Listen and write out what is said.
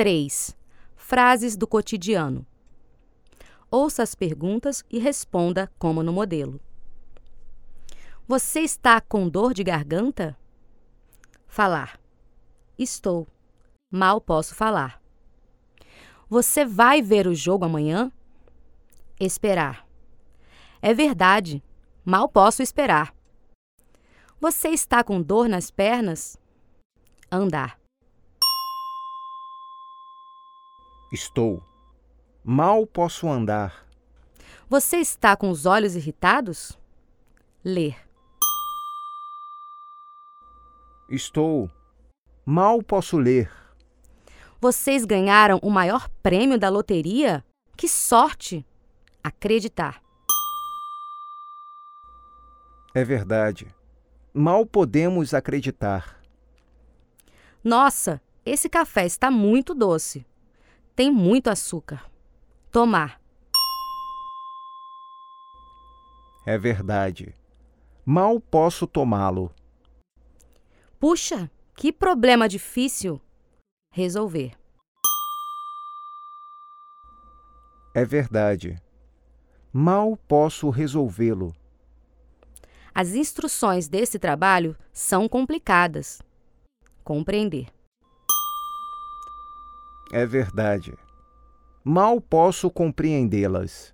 3. Frases do cotidiano. Ouça as perguntas e responda como no modelo. Você está com dor de garganta? Falar. Estou. Mal posso falar. Você vai ver o jogo amanhã? Esperar. É verdade. Mal posso esperar. Você está com dor nas pernas? Andar. Estou. Mal posso andar. Você está com os olhos irritados? Ler. Estou. Mal posso ler. Vocês ganharam o maior prêmio da loteria? Que sorte! Acreditar. É verdade. Mal podemos acreditar. Nossa, esse café está muito doce. Tem muito açúcar. Tomar. É verdade. Mal posso tomá-lo. Puxa, que problema difícil. Resolver. É verdade. Mal posso resolvê-lo. As instruções desse trabalho são complicadas. Compreender. É verdade. Mal posso compreendê-las.